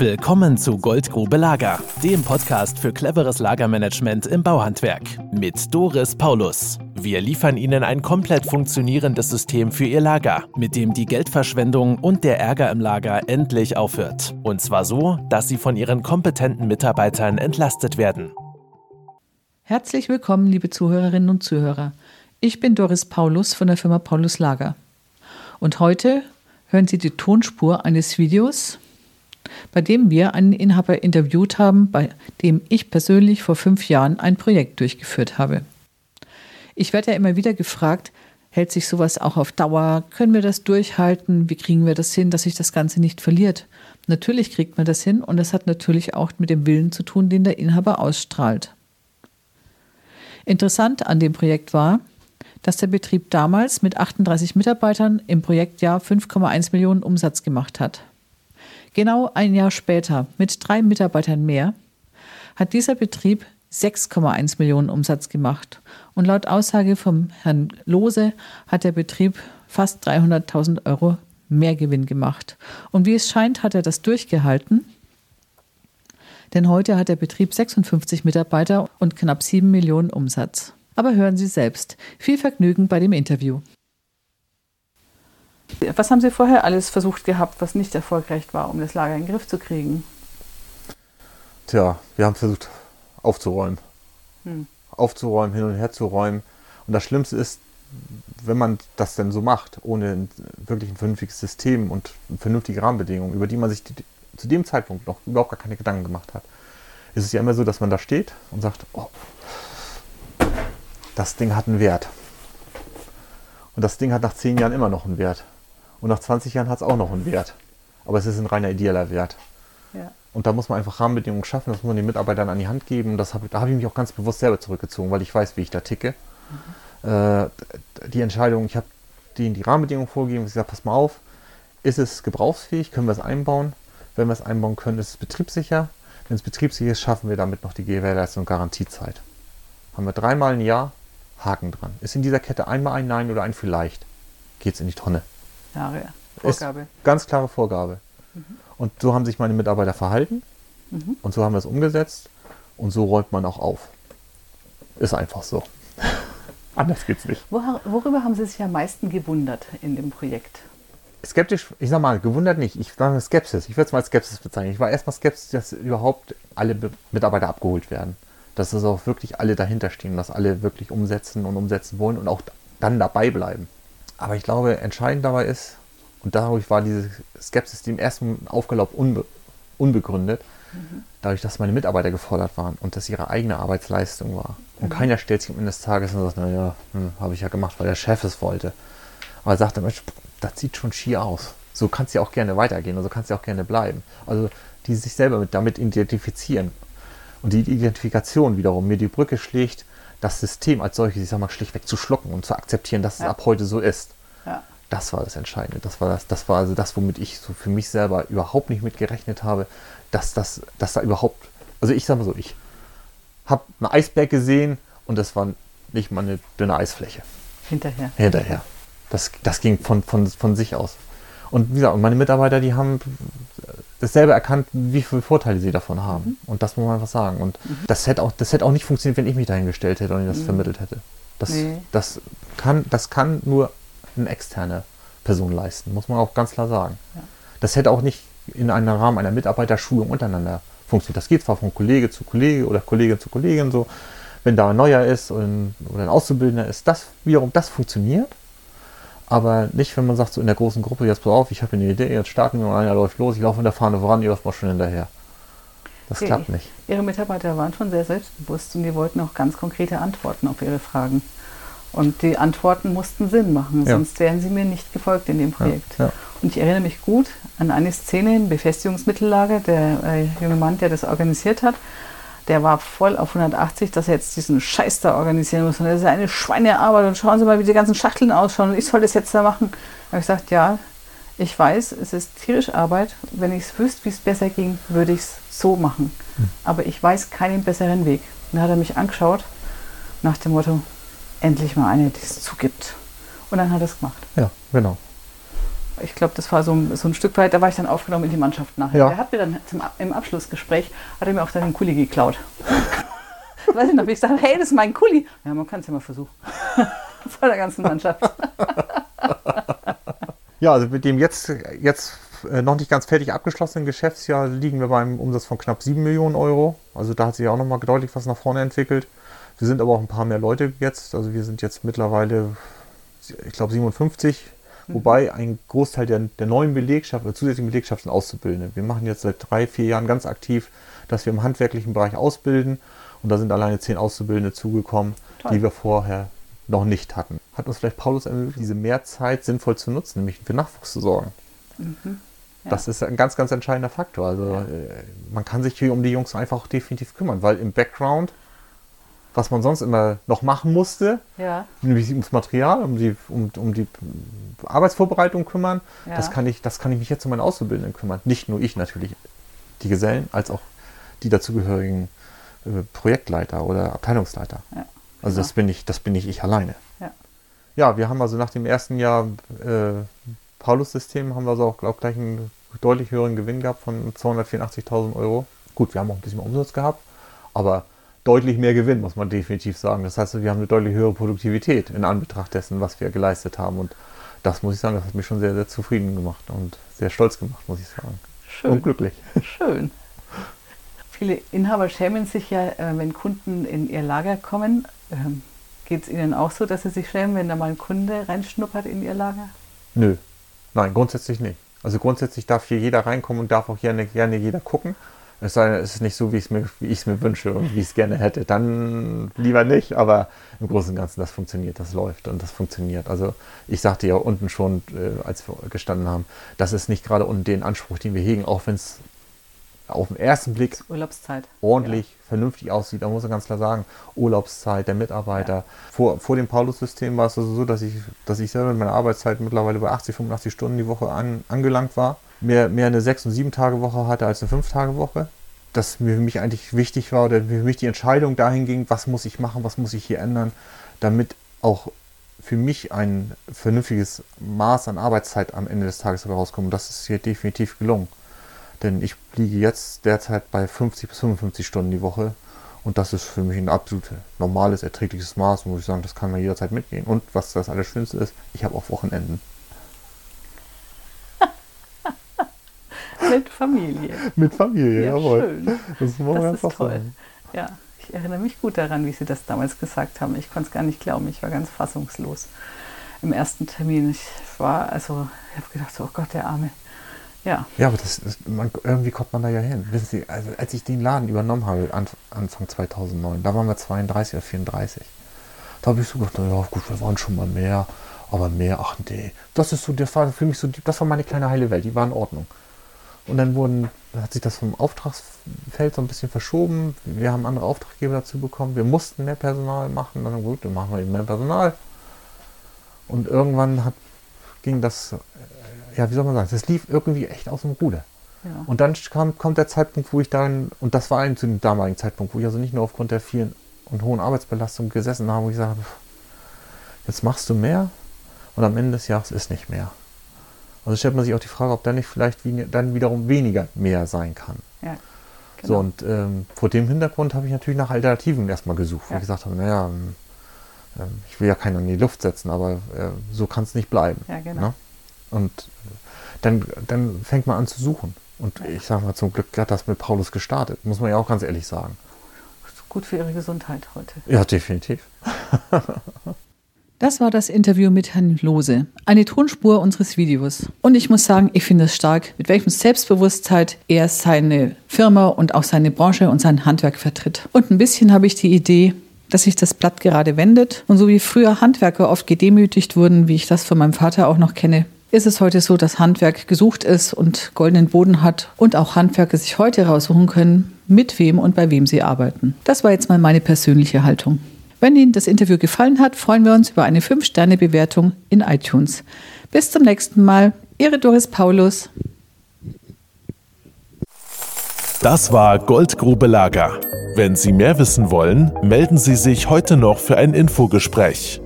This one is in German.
Willkommen zu Goldgrube Lager, dem Podcast für cleveres Lagermanagement im Bauhandwerk mit Doris Paulus. Wir liefern Ihnen ein komplett funktionierendes System für Ihr Lager, mit dem die Geldverschwendung und der Ärger im Lager endlich aufhört. Und zwar so, dass Sie von Ihren kompetenten Mitarbeitern entlastet werden. Herzlich willkommen, liebe Zuhörerinnen und Zuhörer. Ich bin Doris Paulus von der Firma Paulus Lager. Und heute hören Sie die Tonspur eines Videos, bei dem wir einen Inhaber interviewt haben, bei dem ich persönlich vor fünf Jahren ein Projekt durchgeführt habe. Ich werde ja immer wieder gefragt, hält sich sowas auch auf Dauer? Können wir das durchhalten? Wie kriegen wir das hin, dass sich das Ganze nicht verliert? Natürlich kriegt man das hin und das hat natürlich auch mit dem Willen zu tun, den der Inhaber ausstrahlt. Interessant an dem Projekt war, dass der Betrieb damals mit 38 Mitarbeitern im Projektjahr 5,1 Millionen Umsatz gemacht hat. Genau ein Jahr später, mit drei Mitarbeitern mehr, hat dieser Betrieb 6,1 Millionen Umsatz gemacht. Und laut Aussage vom Herrn Lose hat der Betrieb fast 300.000 Euro mehr Gewinn gemacht. Und wie es scheint, hat er das durchgehalten. Denn heute hat der Betrieb 56 Mitarbeiter und knapp 7 Millionen Umsatz. Aber hören Sie selbst. Viel Vergnügen bei dem Interview. Was haben Sie vorher alles versucht gehabt, was nicht erfolgreich war, um das Lager in den Griff zu kriegen? Tja, wir haben versucht aufzuräumen. Hm. Aufzuräumen, hin und her zu räumen. Und das Schlimmste ist, wenn man das denn so macht, ohne wirklich ein vernünftiges System und vernünftige Rahmenbedingungen, über die man sich zu dem Zeitpunkt noch überhaupt gar keine Gedanken gemacht hat, ist es ja immer so, dass man da steht und sagt, oh, das Ding hat einen Wert. Und das Ding hat nach zehn Jahren immer noch einen Wert. Und nach 20 Jahren hat es auch noch einen Wert. Aber es ist ein reiner ideeller Wert. Ja. Und da muss man einfach Rahmenbedingungen schaffen, das muss man den Mitarbeitern an die Hand geben. Das hab, da habe ich mich auch ganz bewusst selber zurückgezogen, weil ich weiß, wie ich da ticke. Mhm. Äh, die Entscheidung, ich habe denen die Rahmenbedingungen vorgegeben, ich gesagt, pass mal auf, ist es gebrauchsfähig, können wir es einbauen? Wenn wir es einbauen können, ist es betriebssicher. Wenn es betriebssicher ist, schaffen wir damit noch die Gewährleistung und Garantiezeit. Haben wir dreimal ein Jahr, Haken dran. Ist in dieser Kette einmal ein Nein oder ein Vielleicht, geht es in die Tonne. Klare Vorgabe. Ganz klare Vorgabe. Mhm. Und so haben sich meine Mitarbeiter verhalten mhm. und so haben wir es umgesetzt und so räumt man auch auf. Ist einfach so. Anders geht's nicht. Worüber haben Sie sich am meisten gewundert in dem Projekt? Skeptisch, ich sag mal, gewundert nicht. Ich sage Skepsis. Ich würde es mal Skepsis bezeichnen. Ich war erstmal skeptisch, dass überhaupt alle Mitarbeiter abgeholt werden. Dass es auch wirklich alle dahinter stehen, dass alle wirklich umsetzen und umsetzen wollen und auch dann dabei bleiben. Aber ich glaube, entscheidend dabei ist, und dadurch war diese Skepsis, die im ersten Aufgelauf unbe unbegründet, mhm. dadurch, dass meine Mitarbeiter gefordert waren und dass ihre eigene Arbeitsleistung war. Und mhm. keiner stellt sich am Ende des Tages und sagt, naja, hm, habe ich ja gemacht, weil der Chef es wollte. Aber er sagte, Mensch, das sieht schon schier aus. So kann es ja auch gerne weitergehen und so kann es ja auch gerne bleiben. Also die sich selber mit, damit identifizieren. Und die Identifikation wiederum mir die Brücke schlägt das System als solches, ich sag mal, schlichtweg zu schlucken und zu akzeptieren, dass ja. es ab heute so ist. Ja. Das war das Entscheidende. Das war das, das war also das, womit ich so für mich selber überhaupt nicht mit gerechnet habe, dass das, dass da überhaupt, also ich sag mal so, ich habe einen Eisberg gesehen und das war nicht mal eine dünne Eisfläche. Hinterher. Hinterher. Das, das ging von, von, von sich aus. Und wie gesagt, meine Mitarbeiter, die haben dasselbe erkannt, wie viele Vorteile sie davon haben. Mhm. Und das muss man einfach sagen. Und mhm. das, hätte auch, das hätte auch nicht funktioniert, wenn ich mich dahingestellt hätte und das mhm. vermittelt hätte. Das, nee. das, kann, das kann nur eine externe Person leisten, muss man auch ganz klar sagen. Ja. Das hätte auch nicht in einem Rahmen einer Mitarbeiterschulung untereinander funktioniert. Das geht zwar von Kollege zu Kollege oder Kollegin zu Kollegin so, wenn da ein Neuer ist und, oder ein Auszubildender ist, das wiederum, das funktioniert. Aber nicht, wenn man sagt, so in der großen Gruppe, jetzt pass auf, ich habe eine Idee, jetzt starten wir mal, einer läuft los, ich laufe mit der Fahne voran, ihr läuft mal schon hinterher. Das okay. klappt nicht. Ihre Mitarbeiter waren schon sehr selbstbewusst und die wollten auch ganz konkrete Antworten auf ihre Fragen. Und die Antworten mussten Sinn machen, ja. sonst wären sie mir nicht gefolgt in dem Projekt. Ja, ja. Und ich erinnere mich gut an eine Szene im Befestigungsmittellager, der äh, junge Mann, der das organisiert hat, der war voll auf 180, dass er jetzt diesen Scheiß da organisieren muss. Und das ist eine Schweinearbeit. Und schauen Sie mal, wie die ganzen Schachteln ausschauen. Und ich soll das jetzt da machen. Da habe ich gesagt, ja, ich weiß, es ist tierisch Arbeit. Wenn ich es wüsste, wie es besser ging, würde ich es so machen. Hm. Aber ich weiß keinen besseren Weg. Und dann hat er mich angeschaut nach dem Motto, endlich mal eine, die es zugibt. Und dann hat er es gemacht. Ja, genau. Ich glaube, das war so, so ein Stück weit, da war ich dann aufgenommen in die Mannschaft nachher. Ja. Der hat mir dann zum, im Abschlussgespräch, hat er mir auch dann den Kuli geklaut. Weiß ich noch, wie ich sage, hey, das ist mein Kuli. Ja, man kann es ja mal versuchen. Vor der ganzen Mannschaft. ja, also mit dem jetzt, jetzt äh, noch nicht ganz fertig abgeschlossenen Geschäftsjahr liegen wir beim Umsatz von knapp 7 Millionen Euro. Also da hat sich auch noch mal deutlich was nach vorne entwickelt. Wir sind aber auch ein paar mehr Leute jetzt. Also wir sind jetzt mittlerweile, ich glaube, 57 Mhm. Wobei ein Großteil der, der neuen Belegschaft oder zusätzlichen Belegschaft sind Auszubildende. Wir machen jetzt seit drei, vier Jahren ganz aktiv, dass wir im handwerklichen Bereich ausbilden. Und da sind alleine zehn Auszubildende zugekommen, Toll. die wir vorher noch nicht hatten. Hat uns vielleicht Paulus ermöglicht, diese Mehrzeit sinnvoll zu nutzen, nämlich für Nachwuchs zu sorgen. Mhm. Ja. Das ist ein ganz, ganz entscheidender Faktor. Also ja. Äh, man kann sich hier um die Jungs einfach definitiv kümmern, weil im Background was man sonst immer noch machen musste, ja. nämlich ums Material, um die, um, um die Arbeitsvorbereitung kümmern. Ja. Das, kann ich, das kann ich mich jetzt um meine Auszubildenden kümmern. Nicht nur ich natürlich, die Gesellen, als auch die dazugehörigen äh, Projektleiter oder Abteilungsleiter. Ja. Also das bin ich, das bin ich ich alleine. Ja. wir haben also nach dem ersten Jahr äh, Paulus-System haben wir also auch glaub, gleich einen deutlich höheren Gewinn gehabt von 284.000 Euro. Gut, wir haben auch ein bisschen mehr Umsatz gehabt, aber deutlich mehr Gewinn, muss man definitiv sagen. Das heißt, wir haben eine deutlich höhere Produktivität in Anbetracht dessen, was wir geleistet haben. Und das muss ich sagen, das hat mich schon sehr, sehr zufrieden gemacht und sehr stolz gemacht, muss ich sagen. Schön. Und glücklich. Schön. Viele Inhaber schämen sich ja, äh, wenn Kunden in ihr Lager kommen. Ähm, Geht es Ihnen auch so, dass Sie sich schämen, wenn da mal ein Kunde reinschnuppert in Ihr Lager? Nö, nein, grundsätzlich nicht. Also grundsätzlich darf hier jeder reinkommen und darf auch gerne, gerne jeder gucken. Es ist nicht so, wie ich es mir, wie ich es mir wünsche und wie ich es gerne hätte. Dann lieber nicht, aber im Großen und Ganzen, das funktioniert, das läuft und das funktioniert. Also ich sagte ja unten schon, äh, als wir gestanden haben, das ist nicht gerade unten den Anspruch, den wir hegen, auch wenn es auf den ersten Blick Urlaubszeit. ordentlich, ja. vernünftig aussieht. Da muss man ganz klar sagen, Urlaubszeit der Mitarbeiter. Ja. Vor, vor dem Paulus-System war es also so, dass ich, dass ich selber mit meiner Arbeitszeit mittlerweile bei 80, 85 Stunden die Woche an, angelangt war mehr, mehr eine 6- und 7-Tage-Woche hatte als eine 5-Tage-Woche. Dass mir für mich eigentlich wichtig war oder für mich die Entscheidung dahin ging, was muss ich machen, was muss ich hier ändern, damit auch für mich ein vernünftiges Maß an Arbeitszeit am Ende des Tages herauskommt. Das ist hier definitiv gelungen. Denn ich liege jetzt derzeit bei 50 bis 55 Stunden die Woche. Und das ist für mich ein absolut normales, erträgliches Maß. Und muss ich sagen, das kann man jederzeit mitgehen. Und was das Allerschönste ist, ich habe auch Wochenenden. Mit Familie. Mit Familie, ja, jawohl. Schön. Das, das ist toll. Sagen. Ja, ich erinnere mich gut daran, wie Sie das damals gesagt haben. Ich konnte es gar nicht glauben. Ich war ganz fassungslos im ersten Termin. Ich war, also, ich habe gedacht, oh Gott, der Arme. Ja. Ja, aber das, das man, irgendwie kommt man da ja hin. Wissen Sie, also als ich den Laden übernommen habe, Anfang 2009, da waren wir 32 oder 34. Da habe ich so gedacht, ja gut, wir waren schon mal mehr, aber mehr, ach nee. Das ist so, der war für mich so, das war meine kleine heile Welt, die war in Ordnung. Und dann wurden, hat sich das vom Auftragsfeld so ein bisschen verschoben. Wir haben andere Auftraggeber dazu bekommen. Wir mussten mehr Personal machen. Dann gut, dann machen wir eben mehr Personal. Und irgendwann hat, ging das, ja, wie soll man sagen, das lief irgendwie echt aus dem Ruder. Ja. Und dann kam, kommt der Zeitpunkt, wo ich dann, und das war ein zu dem damaligen Zeitpunkt, wo ich also nicht nur aufgrund der vielen und hohen Arbeitsbelastung gesessen habe, wo ich habe, jetzt machst du mehr und am Ende des Jahres ist nicht mehr. Also stellt man sich auch die Frage, ob dann nicht vielleicht dann wiederum weniger mehr sein kann. Ja, genau. So, und ähm, vor dem Hintergrund habe ich natürlich nach Alternativen erstmal gesucht, wo ja. ich gesagt habe, naja, ähm, ähm, ich will ja keinen in die Luft setzen, aber äh, so kann es nicht bleiben. Ja, genau. Ne? Und äh, dann, dann fängt man an zu suchen. Und ich sage mal, zum Glück hat das mit Paulus gestartet, muss man ja auch ganz ehrlich sagen. Gut für Ihre Gesundheit heute. Ja, definitiv. Das war das Interview mit Herrn Lose, eine Tonspur unseres Videos. Und ich muss sagen, ich finde es stark, mit welchem Selbstbewusstsein er seine Firma und auch seine Branche und sein Handwerk vertritt. Und ein bisschen habe ich die Idee, dass sich das Blatt gerade wendet. Und so wie früher Handwerker oft gedemütigt wurden, wie ich das von meinem Vater auch noch kenne, ist es heute so, dass Handwerk gesucht ist und goldenen Boden hat und auch Handwerker sich heute raussuchen können, mit wem und bei wem sie arbeiten. Das war jetzt mal meine persönliche Haltung. Wenn Ihnen das Interview gefallen hat, freuen wir uns über eine 5-Sterne-Bewertung in iTunes. Bis zum nächsten Mal. Ihre Doris Paulus. Das war Goldgrube Lager. Wenn Sie mehr wissen wollen, melden Sie sich heute noch für ein Infogespräch.